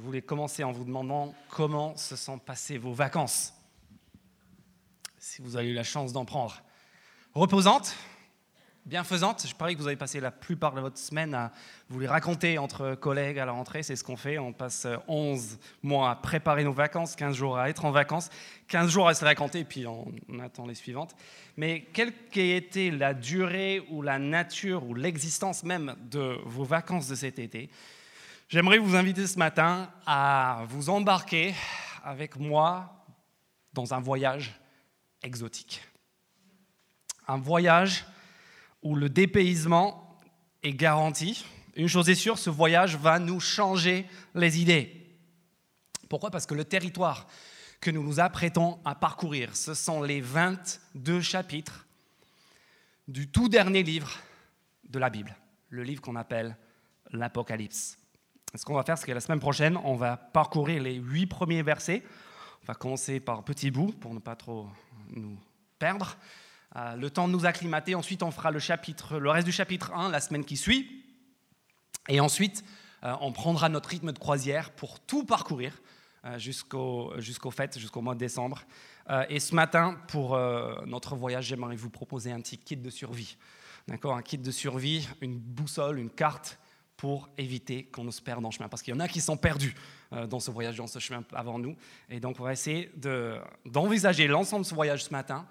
Je voulais commencer en vous demandant comment se sont passées vos vacances, si vous avez eu la chance d'en prendre. Reposantes bienfaisante. Je parie que vous avez passé la plupart de votre semaine à vous les raconter entre collègues à la rentrée. C'est ce qu'on fait. On passe 11 mois à préparer nos vacances, 15 jours à être en vacances, 15 jours à se raconter, puis on, attend les suivantes. Mais quelle qu'ait été la durée ou la nature ou l'existence même de vos vacances de cet été, j'aimerais vous inviter ce matin à vous embarquer avec moi dans un voyage exotique. Un voyage où le dépaysement est garanti. Une chose est sûre, ce voyage va nous changer les idées. Pourquoi? Parce que le territoire que nous nous apprêtons à parcourir, ce sont les 22 chapitres du tout dernier livre de la Bible, le livre qu'on appelle l'Apocalypse. Ce qu'on va faire, c'est que la semaine prochaine, on va parcourir les huit premiers versets. On va commencer par petits bouts pour ne pas trop nous perdre. Euh, le temps de nous acclimater. Ensuite, on fera le, reste du chapitre 1 la semaine qui suit. Et ensuite, euh, on prendra notre rythme de croisière pour tout parcourir euh, jusqu'au jusqu'au fête, jusqu'au mois de décembre. et ce matin, pour notre voyage, j'aimerais vous proposer un petit kit de survie. D'accord? Un kit de survie, une boussole, une carte pour éviter qu'on ne se perde en chemin. Parce qu'il y en a qui sont perdus dans ce voyage, dans ce chemin avant nous. Et donc, on va essayer d'envisager l'ensemble de ce voyage ce matin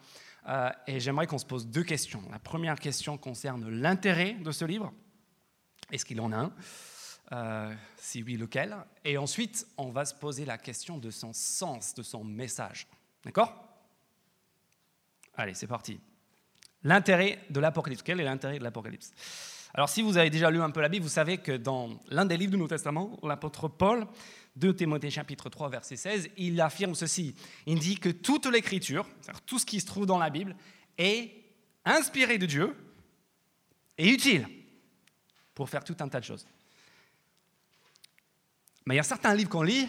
euh, et j'aimerais qu'on se pose deux questions. La première question concerne l'intérêt de ce livre. Est-ce qu'il en a un? Euh, Si oui, lequel? Et ensuite, on va se poser la question de son sens, de son message. D'accord? Allez, c'est parti. L'intérêt de l'Apocalypse. Quel est l'intérêt de l'Apocalypse? Alors, si vous avez déjà lu un peu la Bible, vous savez que dans l'un des livres du Nouveau Testament, l'apôtre Paul 2 Timothée chapitre 3 verset 16, il affirme ceci. Il dit que toute l'écriture, tout ce qui se trouve dans la Bible, est inspiré de Dieu et utile pour faire tout un tas de choses. Mais il y a certains livres qu'on lit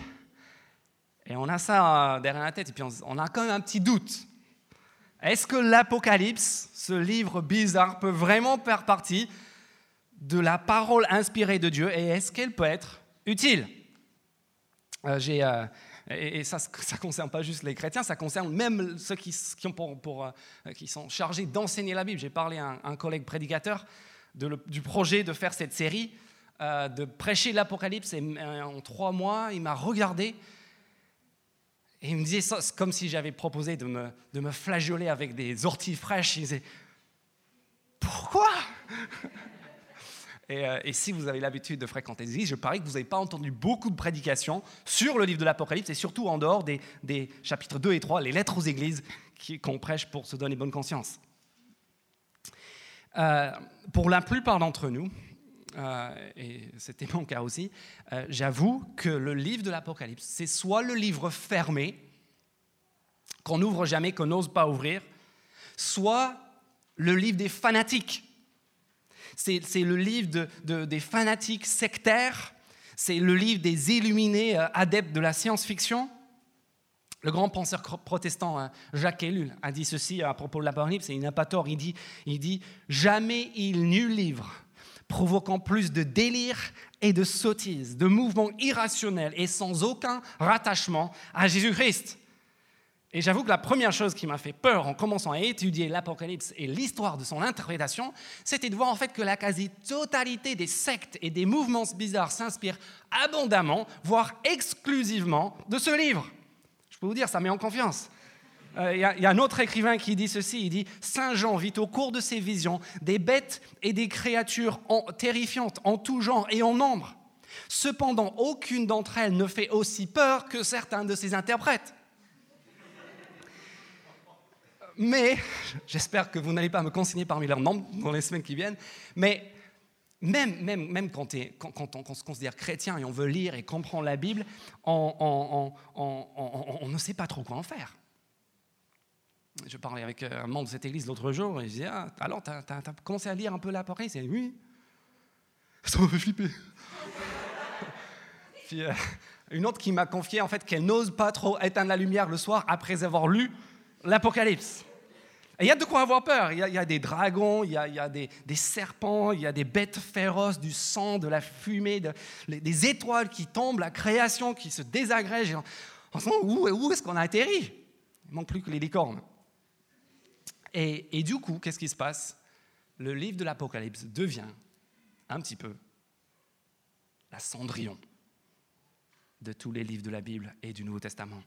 et on a ça derrière la tête et puis on a quand même un petit doute. Est-ce que l'Apocalypse, ce livre bizarre, peut vraiment faire partie de la parole inspirée de Dieu et est-ce qu'elle peut être utile? Euh, euh, et, ça ne concerne pas juste les chrétiens, ça concerne même ceux qui, euh, sont chargés d'enseigner la Bible. J'ai parlé à un, collègue prédicateur du projet de faire cette série, de prêcher l'Apocalypse. Et en trois mois, il m'a regardé et il me disait, comme si j'avais proposé de me, de avec des orties fraîches. Il disait, pourquoi? Euh, et, si vous avez l'habitude de fréquenter les églises, je parie que vous n'avez pas entendu beaucoup de prédications sur le livre de l'Apocalypse et surtout en dehors des, chapitres 2 et 3, les lettres aux églises qu'on prêche pour se donner bonne conscience. Euh, pour la plupart d'entre nous, euh, et c'était mon cas aussi, j'avoue que le livre de l'Apocalypse, c'est soit le livre fermé, qu'on n'ouvre jamais, qu'on n'ose pas ouvrir, soit le livre des fanatiques c'est le livre des fanatiques sectaires, c'est le livre des illuminés euh, adeptes de la science-fiction. Le grand penseur protestant hein, Jacques Ellul a dit ceci à propos de l'Apocalypse, et il n'a pas tort, il dit, il dit Jamais il n'eut livre provoquant plus de délire et de sottise, de mouvements irrationnels et sans aucun rattachement à Jésus-Christ. Et j'avoue que la première chose qui m'a fait peur en commençant à étudier l'Apocalypse et l'histoire de son interprétation, c'était de voir en fait que la quasi-totalité des sectes et des mouvements bizarres s'inspirent abondamment, voire exclusivement, de ce livre. Je peux vous dire, ça met en confiance. Euh, il y, a un autre écrivain qui dit ceci, il dit, Saint Jean vit au cours de ses visions des bêtes et des créatures terrifiantes en tout genre et en nombre. Cependant, aucune d'entre elles ne fait aussi peur que certains de ses interprètes. Mais, j'espère que vous n'allez pas me consigner parmi leurs membres dans les semaines qui viennent, mais même, même, même quand, on, se considère chrétien et on veut lire et comprendre la Bible, on, ne sait pas trop quoi en faire. Je parlais avec un membre de cette église l'autre jour et je disais ah, Alors, tu as, commencé à lire un peu l'Apocalypse Il dit Oui. Ça m'a fait flipper. Puis, euh, une autre qui m'a confié en fait qu'elle n'ose pas trop éteindre la lumière le soir après avoir lu l'Apocalypse. Et il y a de quoi avoir peur. Il y a, des dragons, il y a, des, serpents, il y a des bêtes féroces, du sang, de la fumée, des étoiles qui tombent, la création qui se désagrège. En ce moment, où, est-ce qu'on a atterri Il manque plus que les licornes. Et du coup, qu'est-ce qui se passe? Le livre de l'Apocalypse devient un petit peu la cendrillon de tous les livres de la Bible et du Nouveau Testament.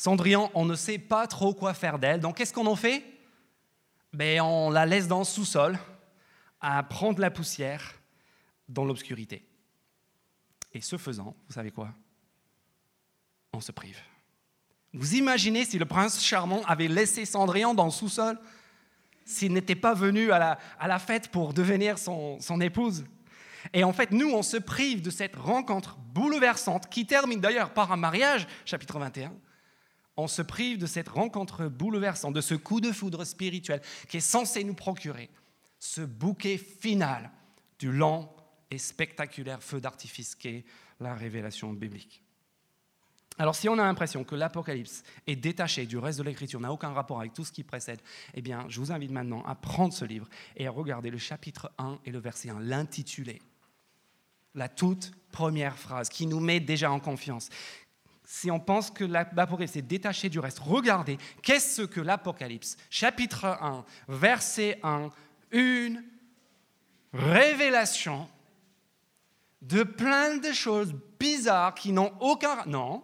Cendrillon, on ne sait pas trop quoi faire d'elle, donc qu'est-ce qu'on en fait? Ben, On la laisse dans le sous-sol, à prendre la poussière dans l'obscurité. Et ce faisant, vous savez quoi? On se prive. Vous imaginez si le prince charmant avait laissé Cendrillon dans le sous-sol, s'il n'était pas venu à la, à la, fête pour devenir son, son épouse? Et en fait, nous, on se prive de cette rencontre bouleversante qui termine d'ailleurs par un mariage, chapitre 21. On se prive de cette rencontre bouleversante, de ce coup de foudre spirituel qui est censé nous procurer ce bouquet final du lent et spectaculaire feu d'artifice qu'est la révélation biblique. Alors si on a l'impression que l'Apocalypse est détaché du reste de l'Écriture, n'a aucun rapport avec tout ce qui précède, eh je vous invite maintenant à prendre ce livre et à regarder le chapitre 1 et le verset 1, l'intitulé la toute première phrase qui nous met déjà en confiance. Si on pense que l'Apocalypse est détaché du reste, regardez, qu'est-ce que l'Apocalypse, chapitre 1, verset 1, une révélation de plein de choses bizarres qui n'ont aucun... Non,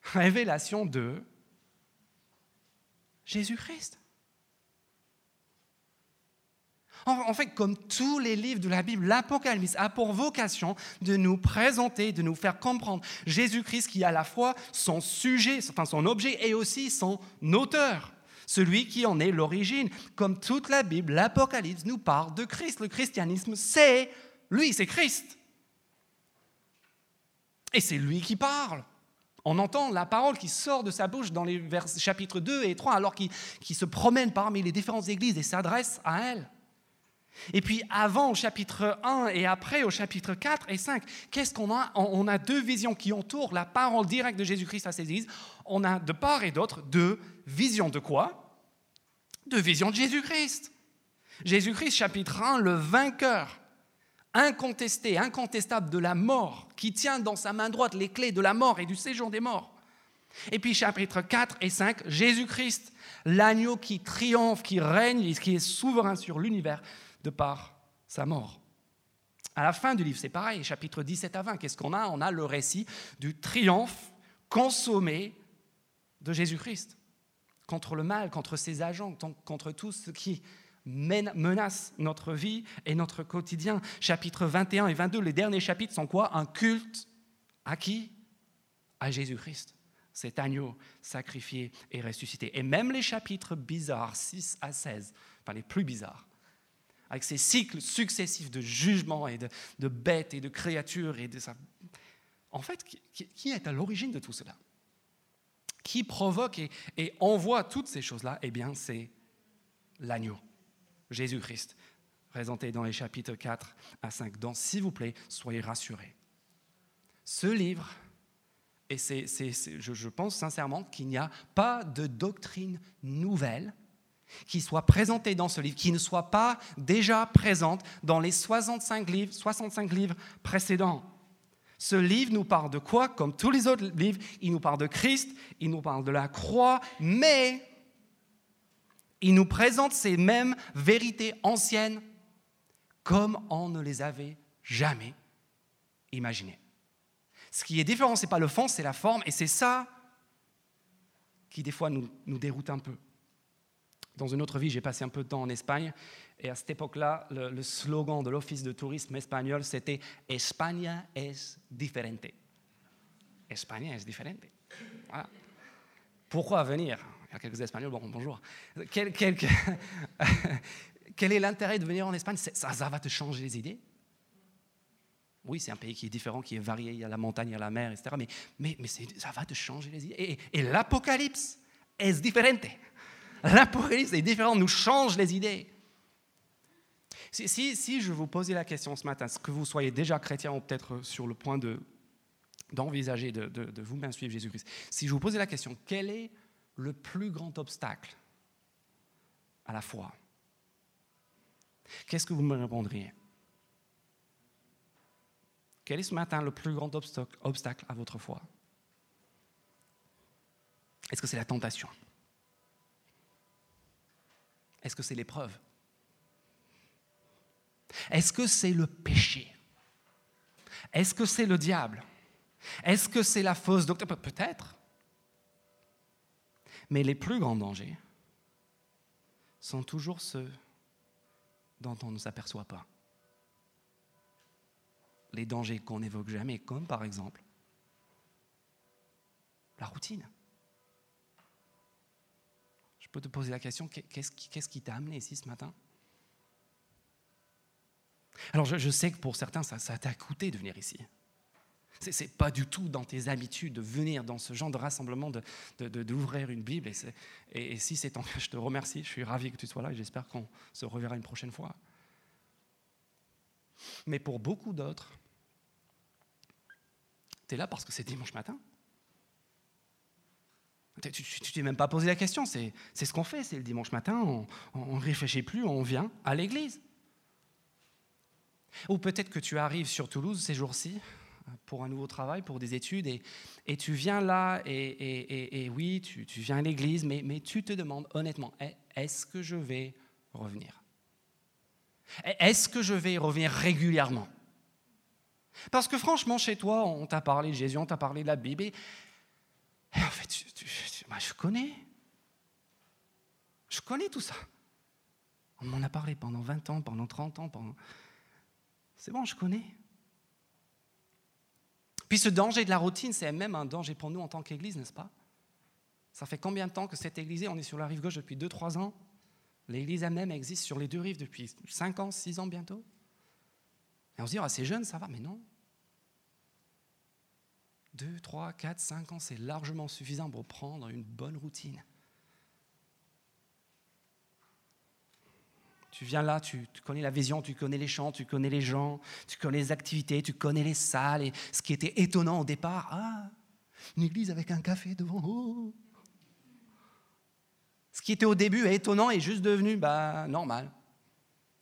révélation de Jésus-Christ. En fait, comme tous les livres de la Bible, l'Apocalypse a pour vocation de nous présenter, de nous faire comprendre Jésus-Christ qui est à la fois son sujet, enfin son objet et aussi son auteur, celui qui en est l'origine. Comme toute la Bible, l'Apocalypse nous parle de Christ. Le christianisme, c'est lui, c'est Christ. Et c'est lui qui parle. On entend la parole qui sort de sa bouche dans les chapitres 2 et 3 alors qu'il se promène parmi les différentes églises et s'adresse à elles. Et puis avant au chapitre 1 et après au chapitre 4 et 5, qu'est-ce qu'on a? On a deux visions qui entourent la parole directe de Jésus-Christ à ses églises. On a de part et d'autre deux visions de quoi? Deux visions de Jésus-Christ. Jésus-Christ, chapitre 1, le vainqueur, incontesté, incontestable de la mort, qui tient dans sa main droite les clés de la mort et du séjour des morts. Et puis chapitre 4 et 5, Jésus-Christ, l'agneau qui triomphe, qui règne, qui est souverain sur l'univers, de par sa mort. À la fin du livre, c'est pareil, chapitre 17 à 20, qu'est-ce qu'on a? On a le récit du triomphe consommé de Jésus-Christ contre le mal, contre ses agents, contre tout ce qui menace notre vie et notre quotidien. Chapitre 21 et 22, les derniers chapitres sont quoi? Un culte à qui? À Jésus-Christ, cet agneau sacrifié et ressuscité. Et même les chapitres bizarres, 6 à 16, enfin les plus bizarres, avec ces cycles successifs de jugement et de, bêtes et de créatures et de ça. En fait, qui, est à l'origine de tout cela? Qui provoque et, envoie toutes ces choses-là? Eh bien, c'est l'agneau, Jésus-Christ, présenté dans les chapitres 4 à 5. Donc, s'il vous plaît, soyez rassurés. Ce livre, et c'est, je pense sincèrement qu'il n'y a pas de doctrine nouvelle qui soit présentée dans ce livre, qui ne soit pas déjà présente dans les 65 livres, 65 livres précédents. Ce livre nous parle de quoi? Comme tous les autres livres, il nous parle de Christ, il nous parle de la croix, mais il nous présente ces mêmes vérités anciennes comme on ne les avait jamais imaginées. Ce qui est différent, ce n'est pas le fond, c'est la forme, et c'est ça qui des fois nous déroute un peu. Dans une autre vie, j'ai passé un peu de temps en Espagne. Et à cette époque-là, le, slogan de l'Office de tourisme espagnol, c'était España es diferente. España es diferente. Pourquoi venir? Il y a quelques Espagnols, bon, bonjour. Quel, est l'intérêt de venir en Espagne? Ça, va te changer les idées? Oui, c'est un pays qui est différent, qui est varié, il y a la montagne, il y a la mer, etc. Mais, ça va te changer les idées. Et, et l'Apocalypse es diferente. L'Apocalypse est différent, nous change les idées. Si, je vous posais la question ce matin, est-ce que vous soyez déjà chrétien ou peut-être sur le point de, d'envisager de, vous-même suivre Jésus-Christ, si je vous posais la question, quelle est le plus grand obstacle à la foi? Qu'est-ce que vous me répondriez? Quel est ce matin le plus grand obstacle à votre foi? Est-ce que c'est la tentation? Est-ce que c'est l'épreuve? Est-ce que c'est le péché? Est-ce que c'est le diable? Est-ce que c'est la fausse doctrine? Peut-être. Mais les plus grands dangers sont toujours ceux dont on ne s'aperçoit pas. Les dangers qu'on n'évoque jamais, comme par exemple la routine. Peux te poser la question, qu'est-ce qui t'a amené ici ce matin? Alors je, sais que pour certains, ça t'a coûté de venir ici. Ce n'est pas du tout dans tes habitudes de venir dans ce genre de rassemblement, d'ouvrir de, une Bible. Et, et, si c'est ton cas, je te remercie. Je suis ravi que tu sois là et j'espère qu'on se reverra une prochaine fois. Mais pour beaucoup d'autres, tu es là parce que c'est dimanche matin. Tu ne t'es même pas posé la question, c'est ce qu'on fait, c'est le dimanche matin, on ne réfléchit plus, on vient à l'église. Ou peut-être que tu arrives sur Toulouse ces jours-ci pour un nouveau travail, pour des études, et, et tu viens là, et, et oui, tu, tu, viens à l'église, mais, mais tu te demandes honnêtement, est-ce que je vais revenir? Est-ce que je vais revenir régulièrement? Parce que franchement, chez toi, on t'a parlé de Jésus, on t'a parlé de la Bible, et, en fait, bah, je connais. Je connais tout ça. On m'en a parlé pendant 20 ans, pendant 30 ans. C'est bon, je connais. Puis ce danger de la routine, c'est même un danger pour nous en tant qu'Église, n'est-ce pas? Ça fait combien de temps que cette Église, on est sur la rive gauche depuis 2-3 ans? L'Église elle-même existe sur les deux rives depuis 5 ans, 6 ans bientôt? Et on se dit, ah, c'est jeune, ça va, mais non. 2, 3, 4, 5 ans, c'est largement suffisant pour prendre une bonne routine. Tu viens là, tu, connais la vision, tu connais les chants, tu connais les gens, tu connais les activités, tu connais les salles. Et ce qui était étonnant au départ, ah, une église avec un café devant. Oh. Ce qui était au début étonnant est juste devenu bah, normal,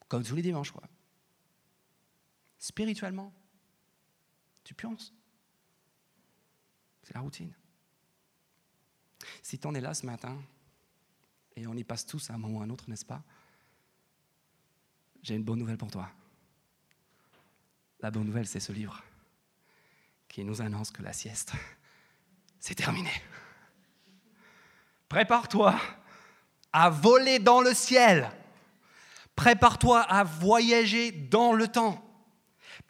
comme tous les dimanches. Quoi. Spirituellement, tu penses? C'est la routine. Si tu en es là ce matin, et on y passe tous à un moment ou à un autre, n'est-ce pas? J'ai une bonne nouvelle pour toi. La bonne nouvelle, c'est ce livre qui nous annonce que la sieste, c'est terminé. Prépare-toi à voler dans le ciel. Prépare-toi à voyager dans le temps.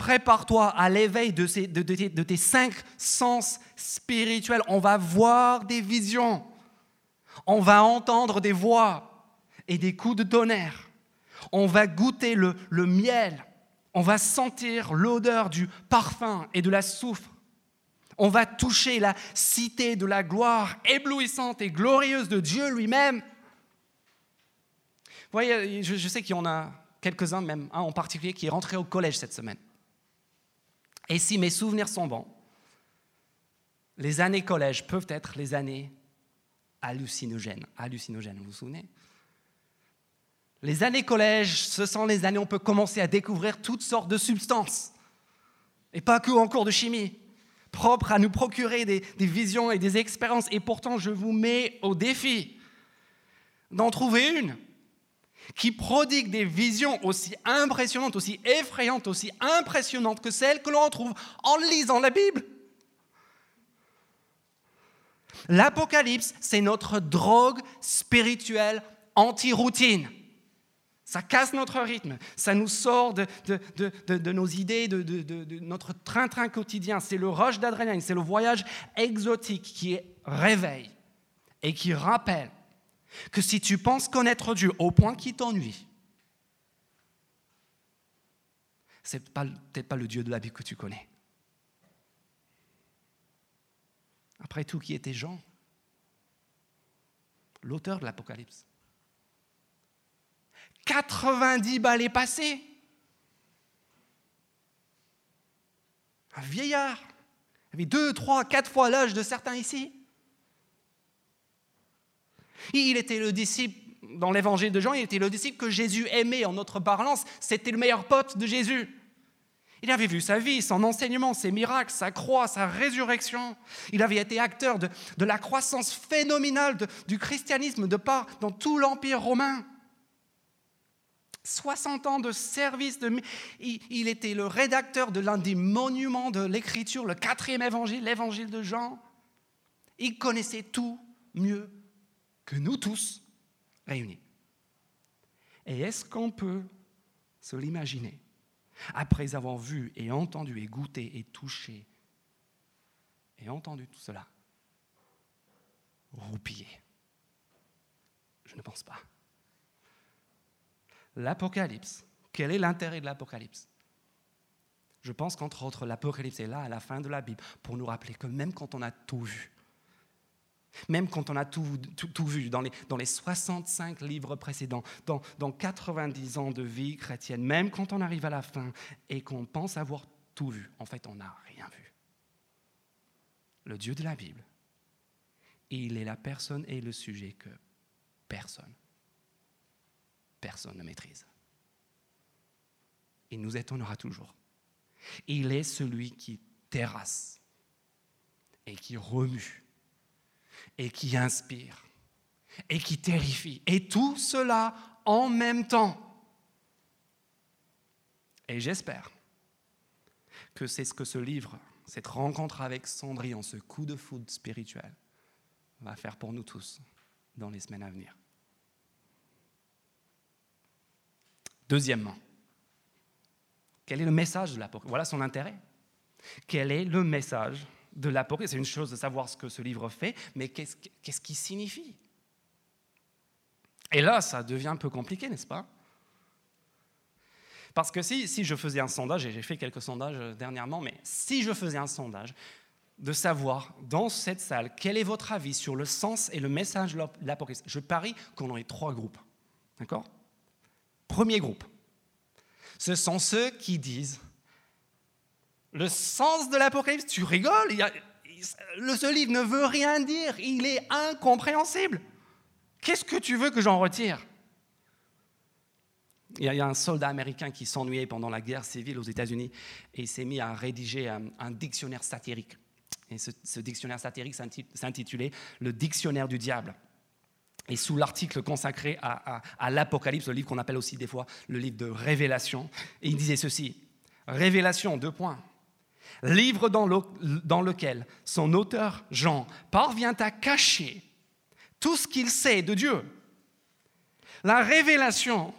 Prépare-toi à l'éveil de, tes cinq sens spirituels. On va voir des visions. On va entendre des voix et des coups de tonnerre on va goûter le, miel, on va sentir l'odeur du parfum et de la soufre. On va toucher la cité de la gloire éblouissante et glorieuse de Dieu lui-même. Vous voyez, je, sais qu'il y en a quelques-uns, même un en particulier, qui est rentré au collège cette semaine. Et si mes souvenirs sont bons, les années collège peuvent être les années hallucinogènes. Hallucinogènes, vous vous souvenez? Les années collège, ce sont les années où on peut commencer à découvrir toutes sortes de substances. Et pas que en cours de chimie, propres à nous procurer des, visions et des expériences. Et pourtant, je vous mets au défi d'en trouver une qui prodigue des visions aussi impressionnantes, aussi effrayantes, aussi impressionnantes que celles que l'on retrouve en lisant la Bible. L'Apocalypse, c'est notre drogue spirituelle anti-routine. Ça casse notre rythme, ça nous sort de, nos idées, de, notre train-train quotidien. C'est le rush d'adrénaline, c'est le voyage exotique qui réveille et qui rappelle que si tu penses connaître Dieu au point qu'il t'ennuie, c'est peut-être pas le Dieu de la Bible que tu connais. Après tout, qui était Jean? L'auteur de l'Apocalypse. 90 balais passés. Un vieillard, il avait deux, trois, quatre fois l'âge de certains ici. Il était le disciple, dans l'évangile de Jean, il était le disciple que Jésus aimait en notre parlance. C'était le meilleur pote de Jésus. Il avait vu sa vie, son enseignement, ses miracles, sa croix, sa résurrection. Il avait été acteur de, la croissance phénoménale du christianisme de part dans tout l'Empire romain. 60 ans de service. De... Il, était le rédacteur de l'un des monuments de l'écriture, le quatrième évangile, l'évangile de Jean. Il connaissait tout mieux que nous tous réunis. Et est-ce qu'on peut se l'imaginer après avoir vu et entendu et goûté et touché et entendu tout cela roupiller? Je ne pense pas. L'Apocalypse, quel est l'intérêt de l'Apocalypse? Je pense qu'entre autres, l'Apocalypse est là à la fin de la Bible pour nous rappeler que même quand on a tout vu, même quand on a tout, vu dans les, dans les, 65 livres précédents, dans, dans 90 ans de vie chrétienne, même quand on arrive à la fin et qu'on pense avoir tout vu, en fait, on n'a rien vu. Le Dieu de la Bible, il est la personne et le sujet que personne, personne ne maîtrise. Il nous étonnera toujours. Il est celui qui terrasse et qui remue et qui inspire et qui terrifie. Et tout cela en même temps. Et j'espère que c'est ce que ce livre, cette rencontre avec Cendrillon, ce coup de foudre spirituel, va faire pour nous tous dans les semaines à venir. Deuxièmement, quel est le message de l'Apocalypse? Voilà son intérêt. Quel est le message de l'Apocalypse. C'est une chose de savoir ce que ce livre fait, mais qu'est-ce qu'il signifie? Et là, ça devient un peu compliqué, n'est-ce pas? Parce que si, si je faisais un sondage, et j'ai fait quelques sondages euh, dernièrement, mais si je faisais un sondage de savoir dans cette salle quel est votre avis sur le sens et le message de l'Apocalypse, je parie qu'on aurait trois groupes. D'accord? Premier groupe, ce sont ceux qui disent le sens de l'Apocalypse, tu rigoles Ce livre ne veut rien dire, il est incompréhensible. Qu'est-ce que tu veux que j'en retire? Il y a un soldat américain qui s'ennuyait pendant la guerre civile aux États-Unis et il s'est mis à rédiger un, dictionnaire satirique. Et ce, dictionnaire satirique s'intitulait Le dictionnaire du diable. Et sous l'article consacré à, l'Apocalypse, le livre qu'on appelle aussi des fois le livre de Révélation, il disait ceci Révélation, deux points livre dans, lequel son auteur Jean parvient à cacher tout ce qu'il sait de Dieu. La révélation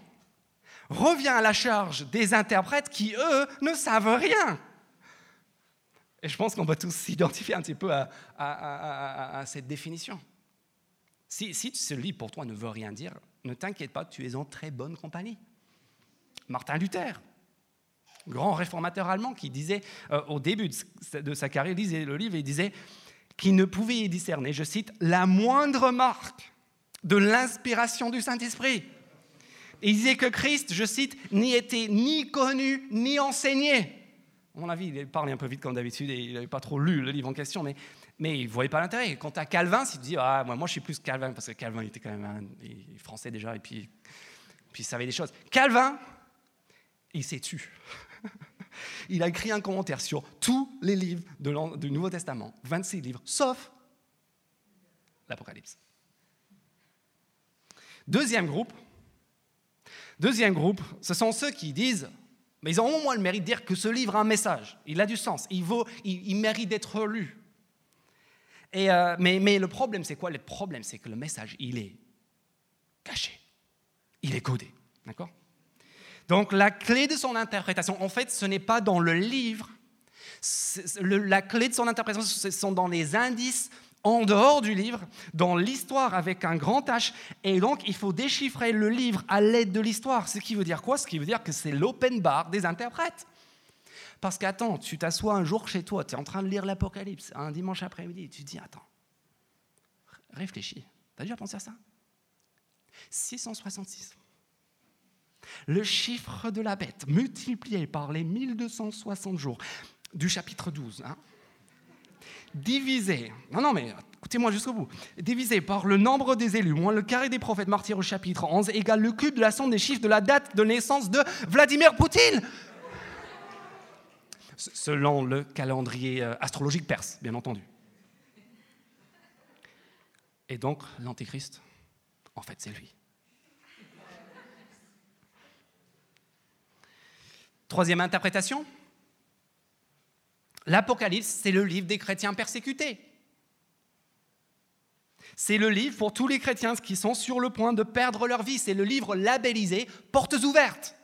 revient à la charge des interprètes qui, eux, ne savent rien. Et je pense qu'on va tous s'identifier un petit peu à, cette définition. Si, si ce livre pour toi ne veut rien dire, ne t'inquiète pas, tu es en très bonne compagnie. Martin Luther, grand réformateur allemand qui disait euh, au début de sa carrière, il lisait le livre il disait qu'il ne pouvait y discerner, je cite, la moindre marque de l'inspiration du Saint-Esprit. il disait que Christ, je cite, n'y était ni connu ni enseigné. À mon avis, il parlait un peu vite comme d'habitude et il n'avait pas trop lu le livre en question, mais, il ne voyait pas l'intérêt. Quant à Calvin, s'il dit, ah, moi, moi je suis plus Calvin, parce que Calvin était quand même un, français déjà et puis, puis il savait des choses. Calvin, il s'est tu il a écrit un commentaire sur tous les livres du Nouveau Testament, 26 livres, sauf l'Apocalypse. Deuxième groupe, deuxième groupe, ce sont ceux qui disent, mais ils ont au moins le mérite de dire que ce livre a un message, il a du sens, il, vaut, il, mérite d'être lu. Et, euh, mais, mais le problème, c'est quoi? Le problème, c'est que le message, il est caché, il est codé, d'accord? Donc la clé de son interprétation, en fait, ce n'est pas dans le livre. la clé de son interprétation, ce sont dans les indices en dehors du livre, dans l'histoire avec un grand H. Et donc, il faut déchiffrer le livre à l'aide de l'histoire. Ce qui veut dire quoi? Ce qui veut dire que c'est l'open bar des interprètes. Parce qu'attends, tu t'assois un jour chez toi, tu es en train de lire l'Apocalypse, un dimanche après-midi, tu te dis, attends, réfléchis, as déjà pensé à ça? 666 le chiffre de la bête multiplié par les 1260 jours du chapitre 12. Hein. Divisé, non, non, mais écoutez-moi jusqu'au bout. Divisé par le nombre des élus, moins le carré des prophètes martyrs au chapitre 11, égale le cube de la somme des chiffres de la date de naissance de Vladimir Poutine. Selon le calendrier euh, astrologique perse, bien entendu. Et donc, l'Antéchrist, en fait, c'est lui. Troisième interprétation, l'Apocalypse, c'est le livre des chrétiens persécutés. C'est le livre pour tous les chrétiens qui sont sur le point de perdre leur vie. C'est le livre labellisé Portes ouvertes.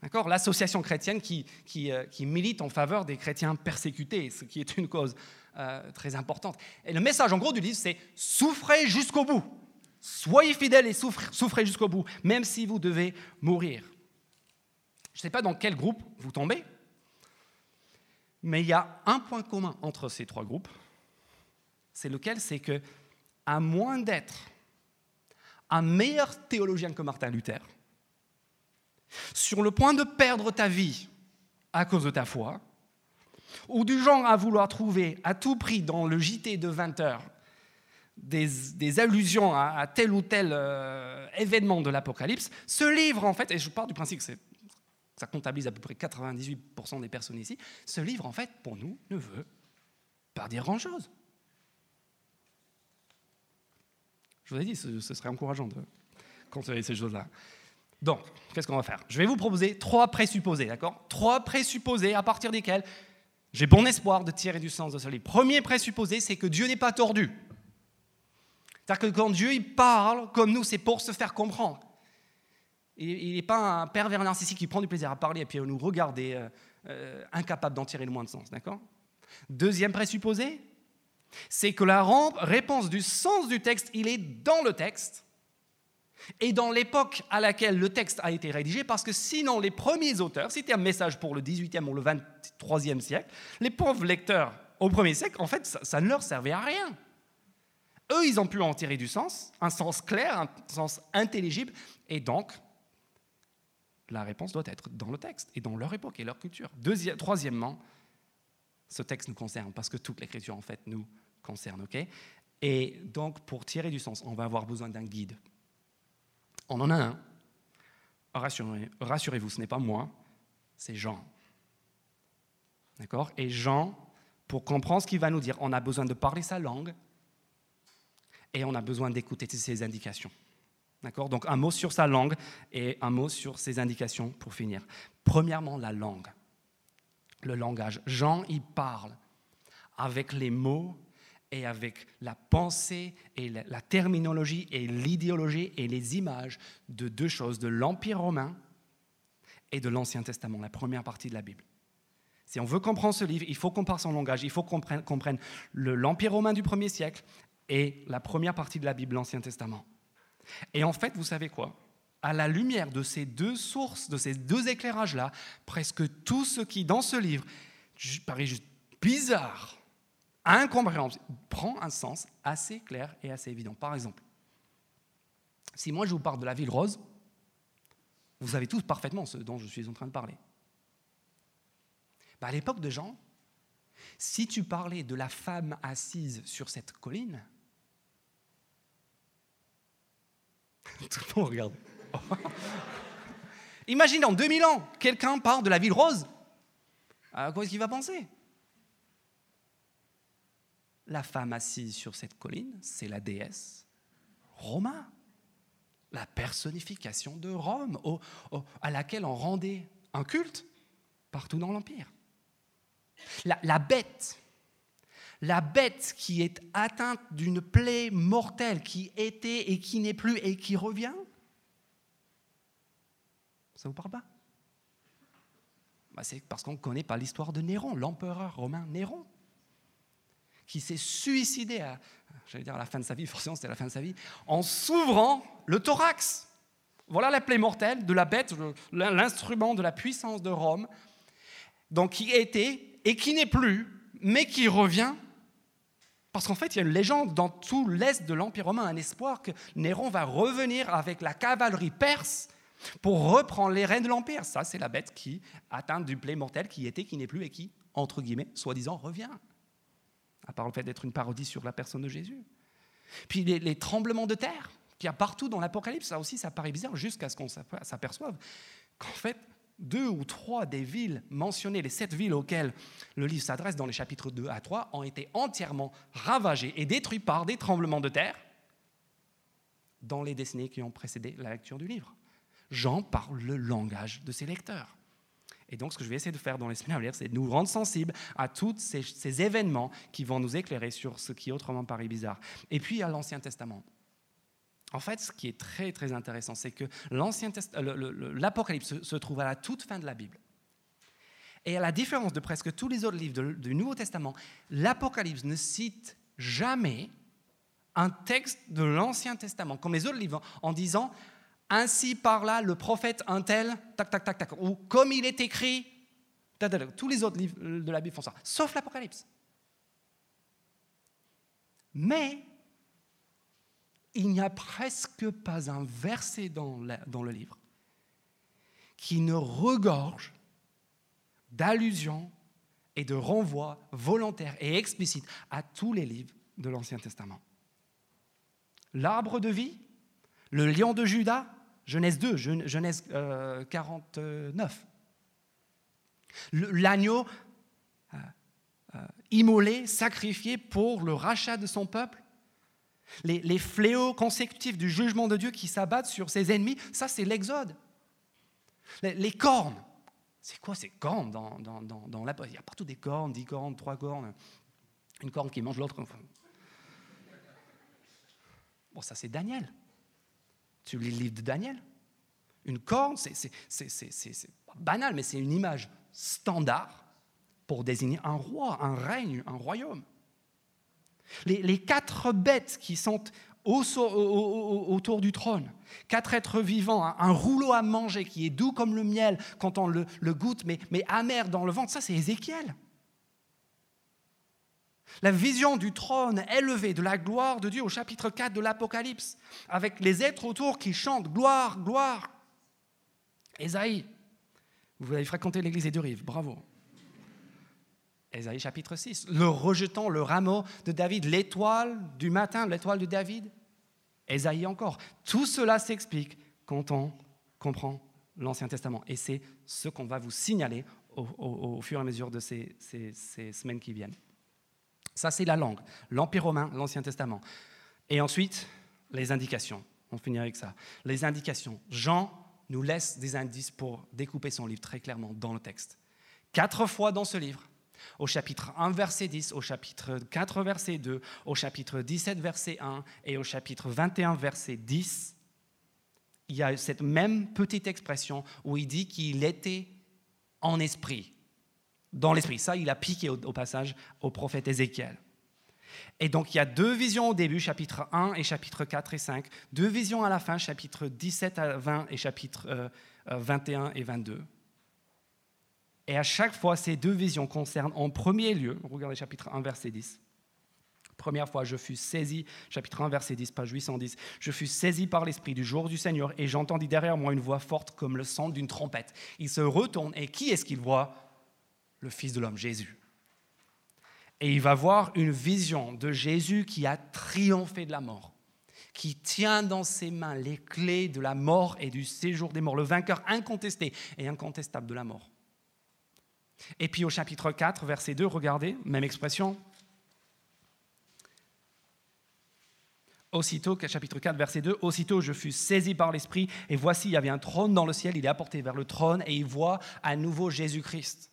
D'accord? L'association chrétienne qui, euh, qui, milite en faveur des chrétiens persécutés, ce qui est une cause euh, très importante. Et le message en gros du livre, c'est souffrez jusqu'au bout. Soyez fidèles et souffrez jusqu'au bout, même si vous devez mourir. Je ne sais pas dans quel groupe vous tombez, mais il y a un point commun entre ces trois groupes. C'est lequel? C'est que, à moins d'être un meilleur théologien que Martin Luther, sur le point de perdre ta vie à cause de ta foi, ou du genre à vouloir trouver à tout prix dans le JT de 20 heures des, allusions à, tel ou tel euh, événement de l'Apocalypse, ce livre, en fait, et je pars du principe que c'est ça comptabilise à peu près 98% des personnes ici, ce livre, en fait, pour nous, ne veut pas dire grand-chose. Je vous ai dit, ce, serait encourageant de considérer ces choses-là. Donc, qu'est-ce qu'on va faire? Je vais vous proposer trois présupposés, d'accord? Trois présupposés à partir desquels j'ai bon espoir de tirer du sens de ce livre. Premier présupposé, c'est que Dieu n'est pas tordu. C'est-à-dire que quand Dieu il parle comme nous, c'est pour se faire comprendre. Il n'est pas un pervers narcissique qui prend du plaisir à parler et puis à nous regarder euh, euh, incapable d'en tirer le moins de sens. D'accord? Deuxième présupposé, c'est que la réponse du sens du texte, il est dans le texte et dans l'époque à laquelle le texte a été rédigé, parce que sinon les premiers auteurs, c'était un message pour le 18e ou le 23e siècle, les pauvres lecteurs au premier siècle, en fait, ça, ça ne leur servait à rien. Eux, ils ont pu en tirer du sens, un sens clair, un sens intelligible, et donc la réponse doit être dans le texte et dans leur époque et leur culture. troisièmement, ce texte nous concerne parce que toute l'écriture en fait nous concerne, ok? Et donc pour tirer du sens, on va avoir besoin d'un guide. On en a un. Rassurez-vous, ce n'est pas moi, c'est Jean. D'accord? Et Jean, pour comprendre ce qu'il va nous dire, on a besoin de parler sa langue et on a besoin d'écouter ses indications. D'accord? Donc un mot sur sa langue et un mot sur ses indications pour finir. Premièrement, la langue, le langage. Jean, il parle avec les mots et avec la pensée et la terminologie et l'idéologie et les images de deux choses, de l'Empire romain et de l'Ancien Testament, la première partie de la Bible. Si on veut comprendre ce livre, il faut qu'on parle son langage, il faut qu'on comprenne l'Empire romain du premier siècle et la première partie de la Bible, l'Ancien Testament. Et en fait, vous savez quoi? À la lumière de ces deux sources, de ces deux éclairages-là, presque tout ce qui, dans ce livre, paraît juste bizarre, incompréhensible, prend un sens assez clair et assez évident. Par exemple, si moi je vous parle de la ville rose, vous savez tous parfaitement ce dont je suis en train de parler. Bah, à l'époque de Jean, si tu parlais de la femme assise sur cette colline, Tout le monde regarde. Imagine en 2000 ans, quelqu'un parle de la ville rose. À quoi est-ce qu'il va penser? La femme assise sur cette colline, c'est la déesse Roma, la personnification de Rome, à laquelle on rendait un culte partout dans l'Empire. la bête la bête qui est atteinte d'une plaie mortelle, qui était et qui n'est plus et qui revient Ça vous parle pas? Bah, C'est parce qu'on ne connaît pas l'histoire de Néron, l'empereur romain Néron, qui s'est suicidé à, j'allais dire à la fin de sa vie, forcément c'était la fin de sa vie, en s'ouvrant le thorax. Voilà la plaie mortelle de la bête, l'instrument de la puissance de Rome, donc qui était et qui n'est plus, mais qui revient parce qu'en fait, il y a une légende dans tout l'est de l'Empire romain, un espoir que Néron va revenir avec la cavalerie perse pour reprendre les rênes de l'Empire. Ça, c'est la bête qui atteint du plaie mortel, qui était, qui n'est plus et qui, entre guillemets, soi-disant, revient. à part le fait d'être une parodie sur la personne de Jésus. Puis les, tremblements de terre qu'il y a partout dans l'Apocalypse, ça aussi, ça paraît bizarre jusqu'à ce qu'on s'aperçoive qu'en fait, deux ou trois des villes mentionnées, les sept villes auxquelles le livre s'adresse dans les chapitres 2 à 3, ont été entièrement ravagées et détruites par des tremblements de terre dans les décennies qui ont précédé la lecture du livre. Jean parle le langage de ses lecteurs. Et donc, ce que je vais essayer de faire dans les semaines à venir, c'est de nous rendre sensibles à tous ces, événements qui vont nous éclairer sur ce qui autrement paraît bizarre. Et puis, à l'Ancien Testament. En fait, ce qui est très, très intéressant, c'est que l'Apocalypse se trouve à la toute fin de la Bible. Et à la différence de presque tous les autres livres du Nouveau Testament, l'Apocalypse ne cite jamais un texte de l'Ancien Testament, comme les autres livres, en disant ainsi par là le prophète un tel, tac, tac, tac, tac, ou comme il est écrit, tous les autres livres de la Bible font ça, sauf l'Apocalypse. Mais il n'y a presque pas un verset dans, le livre qui ne regorge d'allusions et de renvois volontaires et explicites à tous les livres de l'Ancien Testament. L'arbre de vie, le lion de Judas, Genèse 2, Genèse 49. Euh, l'agneau euh, euh, immolé, sacrifié pour le rachat de son peuple. Les, fléaux consécutifs du jugement de Dieu qui s'abattent sur ses ennemis, ça c'est l'Exode. Les, cornes, c'est quoi ces cornes dans, dans, dans. Il y a partout des cornes, dix cornes, trois cornes, une corne qui mange l'autre. Bon, ça c'est Daniel. Tu lis le livre de Daniel. Une corne, c'est banal, mais c'est une image standard pour désigner un roi, un règne, un royaume. Les, quatre bêtes qui sont autour du trône, quatre êtres vivants, un, rouleau à manger qui est doux comme le miel quand on le, goûte, mais, amer dans le ventre, ça c'est Ézéchiel. La vision du trône élevé de la gloire de Dieu au chapitre 4 de l'Apocalypse, avec les êtres autour qui chantent gloire, gloire. Ésaïe, vous avez fréquenté l'église des rives, bravo. Ésaïe chapitre 6, le rejetant le rameau de David, l'étoile du matin, l'étoile de David. Ésaïe encore. Tout cela s'explique quand on comprend l'Ancien Testament. Et c'est ce qu'on va vous signaler au, fur et à mesure de ces semaines qui viennent. Ça, c'est la langue. L'Empire romain, l'Ancien Testament. Et ensuite, les indications. On finit avec ça. Les indications. Jean nous laisse des indices pour découper son livre très clairement dans le texte. Quatre fois dans ce livre, au chapitre 1, verset 10, au chapitre 4, verset 2, au chapitre 17, verset 1 et au chapitre 21, verset 10, il y a cette même petite expression où il dit qu'il était en esprit dans l'esprit. Ça, il a piqué au, passage au prophète Ézéchiel. Et donc il y a deux visions au début, chapitre 1 et chapitre 4 et 5, deux visions à la fin, chapitre 17 à 20 et chapitre 21 euh, euh, et 22. Et à chaque fois, ces deux visions concernent en premier lieu, regardez chapitre 1, verset 10. Première fois, je fus saisi, chapitre 1, verset 10, page 810, je fus saisi par l'Esprit du jour du Seigneur et j'entendis derrière moi une voix forte comme le son d'une trompette. Il se retourne et qui est-ce qu'il voit? Le Fils de l'homme, Jésus. Et il va voir une vision de Jésus qui a triomphé de la mort, qui tient dans ses mains les clés de la mort et du séjour des morts, le vainqueur incontesté et incontestable de la mort. Et puis au chapitre 4, verset 2, regardez, même expression. Aussitôt, chapitre 4, verset 2, aussitôt je fus saisi par l'Esprit, et voici, il y avait un trône dans le ciel, il est apporté vers le trône, et il voit à nouveau Jésus-Christ.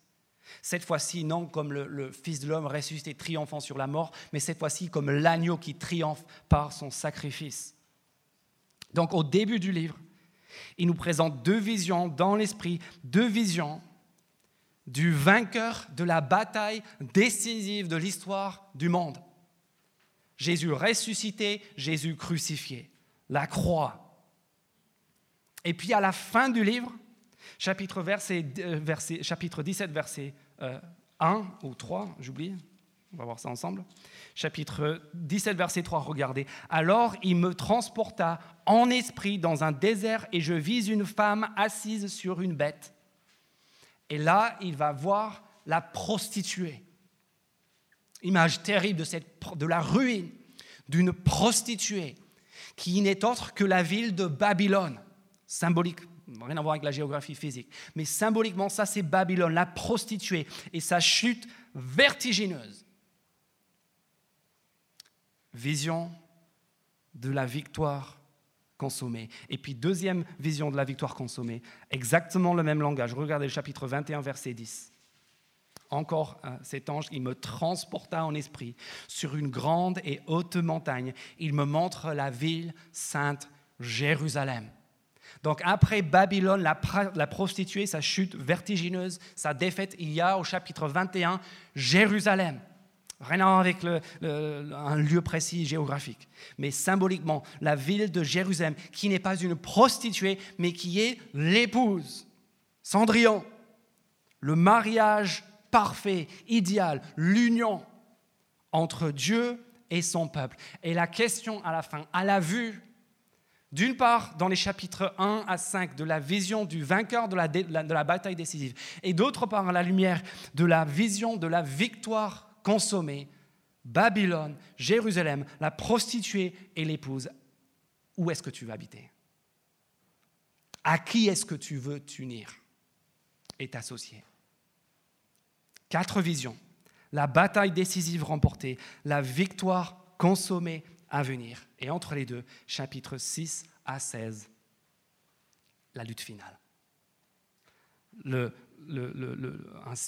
Cette fois-ci, non comme le, Fils de l'homme ressuscité triomphant sur la mort, mais cette fois-ci comme l'agneau qui triomphe par son sacrifice. Donc au début du livre, il nous présente deux visions dans l'esprit, deux visions du vainqueur de la bataille décisive de l'histoire du monde. Jésus ressuscité, Jésus crucifié, la croix. Et puis à la fin du livre, chapitre, verset, euh, chapitre 17, verset 1 euh, ou 3, j'oublie, on va voir ça ensemble. Chapitre 17, verset 3, regardez. Alors il me transporta en esprit dans un désert et je vis une femme assise sur une bête. Et là, il va voir la prostituée. Image terrible de, cette, de la ruine d'une prostituée qui n'est autre que la ville de Babylone, symbolique, rien à voir avec la géographie physique, mais symboliquement, ça c'est Babylone, la prostituée, et sa chute vertigineuse. Vision de la victoire consommée. Et puis deuxième vision de la victoire consommée, exactement le même langage. Regardez le chapitre 21, verset 10 encore euh, cet ange, il me transporta en esprit sur une grande et haute montagne. Il me montre la ville sainte Jérusalem. Donc après Babylone, la, prostituée, sa chute vertigineuse, sa défaite, il y a au chapitre 21 Jérusalem. Rien à voir avec un lieu précis géographique, mais symboliquement, la ville de Jérusalem, qui n'est pas une prostituée, mais qui est l'épouse, Cendrillon, le mariage parfait, idéal, l'union entre Dieu et son peuple. Et la question à la fin, à la vue, d'une part, dans les chapitres 1 à 5, de la vision du vainqueur de la, de la bataille décisive, et d'autre part, à la lumière de la vision de la victoire consommée, Babylone, Jérusalem, la prostituée et l'épouse, où est-ce que tu vas habiter? À qui est-ce que tu veux t'unir et t'associer? Quatre visions. La bataille décisive remportée, la victoire consommée à venir. Et entre les deux, chapitres 6 à 16, la lutte finale.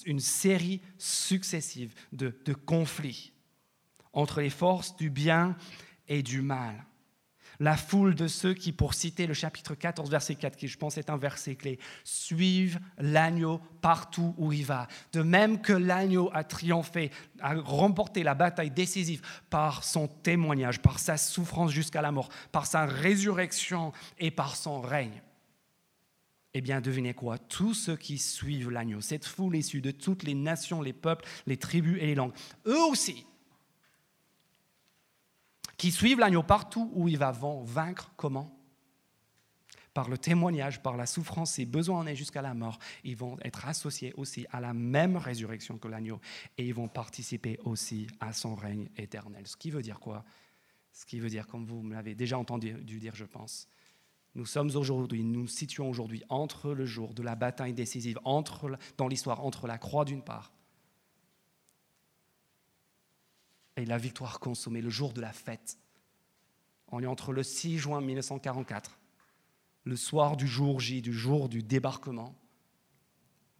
Une série successive de, de conflits entre les forces du bien et du mal la foule de ceux qui, pour citer le chapitre 14, verset 4, qui je pense est un verset clé, suivent l'agneau partout où il va. De même que l'agneau a triomphé, a remporté la bataille décisive par son témoignage, par sa souffrance jusqu'à la mort, par sa résurrection et par son règne. Eh bien, devinez quoi? Tous ceux qui suivent l'agneau, cette foule issue de toutes les nations, les peuples, les tribus et les langues, eux aussi, qui suivent l'agneau partout où il va vaincre. Comment? Par le témoignage, par la souffrance et besoin en est jusqu'à la mort. Ils vont être associés aussi à la même résurrection que l'agneau et ils vont participer aussi à son règne éternel. Ce qui veut dire quoi? Ce qui veut dire, comme vous me l'avez déjà entendu dire, je pense, nous sommes aujourd'hui, nous nous situons aujourd'hui entre le jour de la bataille décisive, dans l'histoire, entre la croix d'une part et la victoire consommée, le jour de la fête. On est entre le 6 juin 1944, le soir du jour J, du jour du débarquement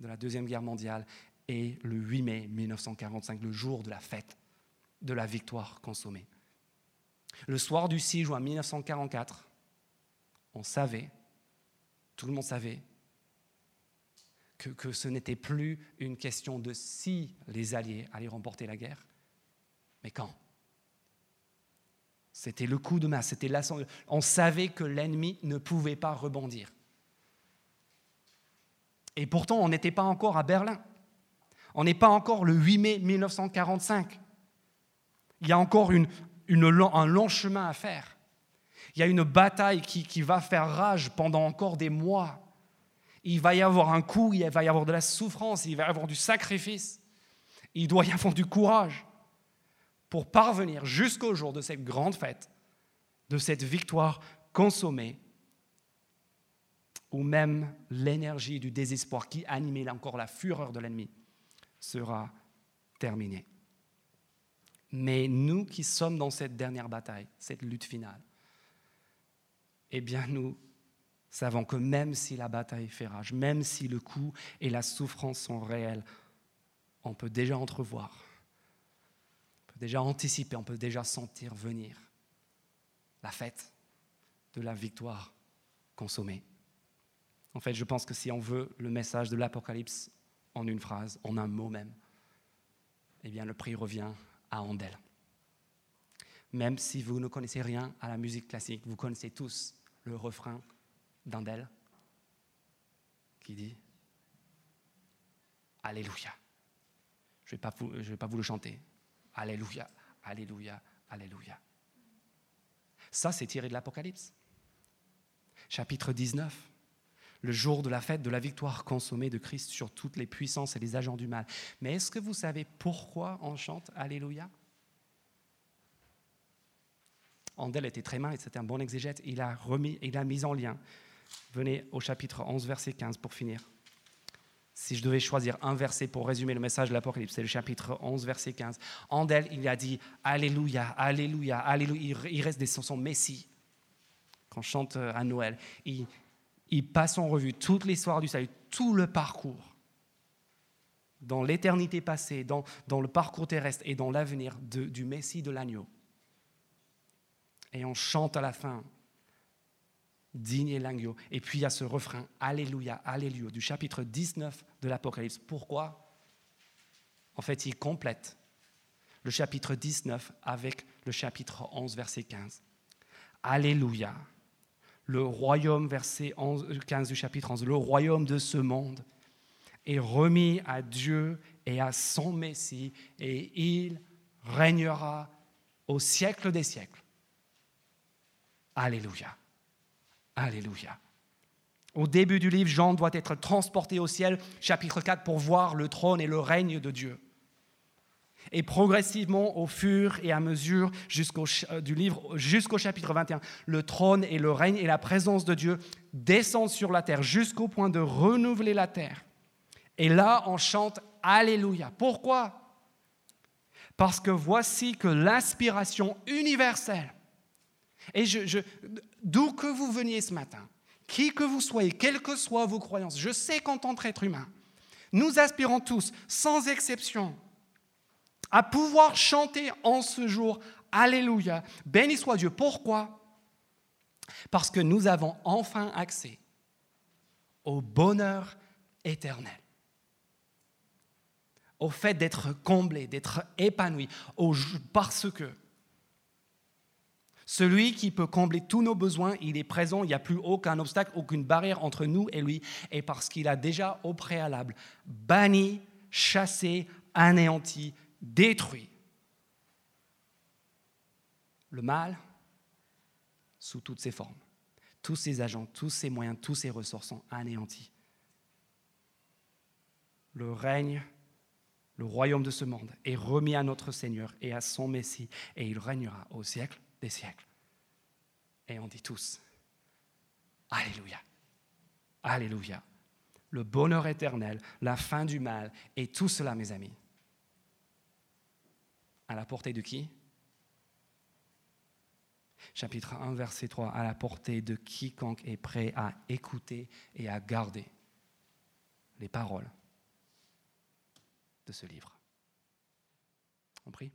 de la Deuxième Guerre mondiale, et le 8 mai 1945, le jour de la fête, de la victoire consommée. Le soir du 6 juin 1944, on savait, tout le monde savait, que, ce n'était plus une question de si les Alliés allaient remporter la guerre, mais quand C'était le coup de masse, c'était On savait que l'ennemi ne pouvait pas rebondir. Et pourtant, on n'était pas encore à Berlin. On n'est pas encore le 8 mai 1945. Il y a encore un long chemin à faire. Il y a une bataille qui, qui va faire rage pendant encore des mois. Il va y avoir un coup, il va y avoir de la souffrance, il va y avoir du sacrifice. Il doit y avoir du courage pour parvenir jusqu'au jour de cette grande fête, de cette victoire consommée, où même l'énergie du désespoir qui animait encore la fureur de l'ennemi sera terminée. Mais nous qui sommes dans cette dernière bataille, cette lutte finale, eh bien nous savons que même si la bataille fait rage, même si le coup et la souffrance sont réels, on peut déjà entrevoir peut déjà anticiper, on peut déjà sentir venir la fête de la victoire consommée. En fait, je pense que si on veut le message de l'Apocalypse en une phrase, en un mot même, eh bien le prix revient à Andel. Même si vous ne connaissez rien à la musique classique, vous connaissez tous le refrain d'Andel qui dit Alléluia. Je ne vais, vais, pas vous le chanter, Alléluia, Alléluia, Alléluia. Ça, c'est tiré de l'Apocalypse. Chapitre 19. le jour de la fête de la victoire consommée de Christ sur toutes les puissances et les agents du mal. Mais est-ce que vous savez pourquoi on chante Alléluia Andel était très malin, c'était un bon exégète, il a, remis, il a mis en lien. Venez au chapitre 11, verset 15 pour finir. Si je devais choisir un verset pour résumer le message de l'Apocalypse, c'est le chapitre 11, verset 15. Andel, il a dit Alléluia, Alléluia, Alléluia. Il reste des chansons Messie qu'on chante à Noël. Il, passe en revue toute l'histoire du salut, tout le parcours dans l'éternité passée, dans, le parcours terrestre et dans l'avenir du Messie de l'agneau. Et on chante à la fin digne l'agneau. Et puis il y a ce refrain, Alléluia, Alléluia, du chapitre 19 de l'Apocalypse. Pourquoi? En fait, il complète le chapitre 19 avec le chapitre 11, verset 15. Alléluia. Le royaume, verset 15 du chapitre 11, le royaume de ce monde est remis à Dieu et à son Messie, et il régnera au siècle des siècles. Alléluia. Alléluia. Au début du livre, Jean doit être transporté au ciel, chapitre 4, pour voir le trône et le règne de Dieu. Et progressivement, au fur et à mesure jusqu'au, euh, du livre jusqu'au chapitre 21, le trône et le règne et la présence de Dieu descendent sur la terre jusqu'au point de renouveler la terre. Et là, on chante Alléluia. Pourquoi? Parce que voici que l'inspiration universelle et d'où que vous veniez ce matin, qui que vous soyez, quelles que soient vos croyances, je sais qu'en tant qu'être humain, nous aspirons tous, sans exception, à pouvoir chanter en ce jour Alléluia, béni soit Dieu. Pourquoi? Parce que nous avons enfin accès au bonheur éternel, au fait d'être comblé, d'être épanoui, parce que celui qui peut combler tous nos besoins, il est présent, il n'y a plus aucun obstacle, aucune barrière entre nous et lui, et parce qu'il a déjà au préalable banni, chassé, anéanti, détruit le mal sous toutes ses formes. Tous ses agents, tous ses moyens, tous ses ressources sont anéantis. Le règne, le royaume de ce monde est remis à notre Seigneur et à son Messie, et il régnera au siècle des siècles. Et on dit tous, Alléluia, Alléluia. Le bonheur éternel, la fin du mal, et tout cela, mes amis, à la portée de qui? Chapitre 1, verset 3, à la portée de quiconque est prêt à écouter et à garder les paroles de ce livre. On prie